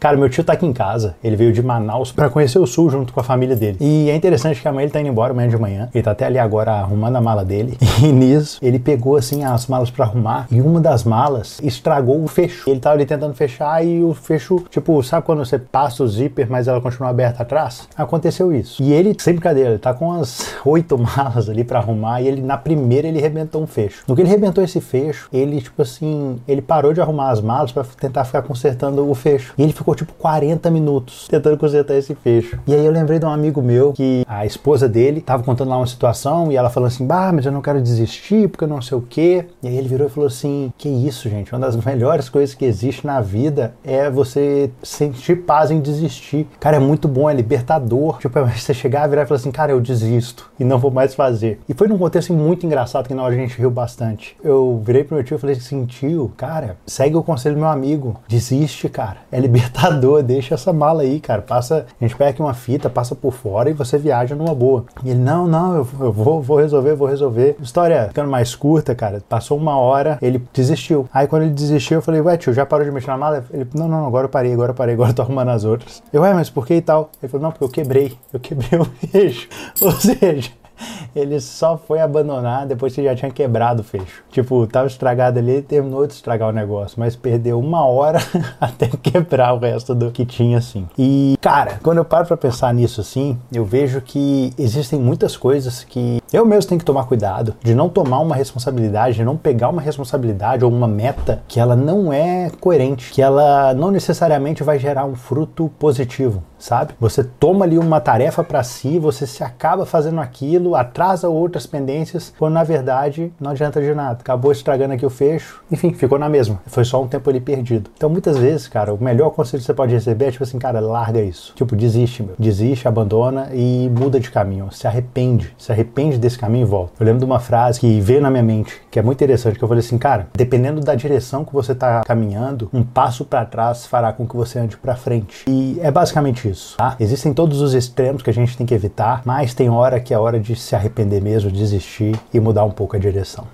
Cara, meu tio tá aqui em casa. Ele veio de Manaus para conhecer o sul junto com a família dele. E é interessante que amanhã ele tá indo embora, amanhã de manhã. Ele tá até ali agora arrumando a mala dele. E nisso, ele pegou assim as malas para arrumar e uma das malas estragou o fecho. Ele tava ali tentando fechar e o fecho, tipo, sabe quando você passa o zíper, mas ela continua aberta atrás? Aconteceu isso. E ele, sem brincadeira, ele tá com umas oito malas ali para arrumar e ele, na primeira, ele rebentou um fecho. No que ele rebentou esse fecho, ele, tipo assim, ele parou de arrumar as malas para tentar ficar consertando o fecho. E ele ficou ficou tipo 40 minutos tentando consertar esse fecho. E aí eu lembrei de um amigo meu que a esposa dele tava contando lá uma situação e ela falou assim: Bah, mas eu não quero desistir porque não sei o quê. E aí ele virou e falou assim: Que isso, gente? Uma das melhores coisas que existe na vida é você sentir paz em desistir. Cara, é muito bom, é libertador. Tipo, é você chegar, virar e falar assim: Cara, eu desisto e não vou mais fazer. E foi num contexto muito engraçado que na hora a gente riu bastante. Eu virei pro meu tio e falei assim: Tio, cara, segue o conselho do meu amigo. Desiste, cara. É libertador deixa essa mala aí, cara. Passa, a gente pega aqui uma fita, passa por fora e você viaja numa boa. E ele, não, não, eu, eu vou, vou resolver, vou resolver. História ficando mais curta, cara. Passou uma hora, ele desistiu. Aí quando ele desistiu, eu falei, ué, tio, já parou de mexer na mala? Ele, não, não, agora eu parei, agora eu parei, agora eu tô arrumando as outras. Eu, ué, mas por que e tal? Ele falou, não, porque eu quebrei, eu quebrei o fecho. Ou seja, ele só foi abandonar depois que já tinha quebrado o fecho. Tipo, tava estragado ali, terminou de estragar o negócio, mas perdeu uma hora até quebrar o resto do que tinha assim. E, cara, quando eu paro pra pensar nisso assim, eu vejo que existem muitas coisas que eu mesmo tenho que tomar cuidado de não tomar uma responsabilidade, de não pegar uma responsabilidade ou uma meta que ela não é coerente, que ela não necessariamente vai gerar um fruto positivo, sabe? Você toma ali uma tarefa para si, você se acaba fazendo aquilo, atrasa outras pendências, quando na verdade não adianta de nada. Acabou estragando aqui o fecho, enfim, ficou na mesma. Foi só um tempo ali perdido. Então muitas vezes, cara, o melhor conselho que você pode receber é tipo assim, cara, larga isso. Tipo, desiste, meu. Desiste, abandona e muda de caminho. Se arrepende. Se arrepende desse caminho e volta. Eu lembro de uma frase que veio na minha mente, que é muito interessante, que eu falei assim, cara, dependendo da direção que você está caminhando, um passo para trás fará com que você ande para frente. E é basicamente isso, tá? Existem todos os extremos que a gente tem que evitar, mas tem hora que é hora de se arrepender mesmo, desistir e mudar um pouco a direção.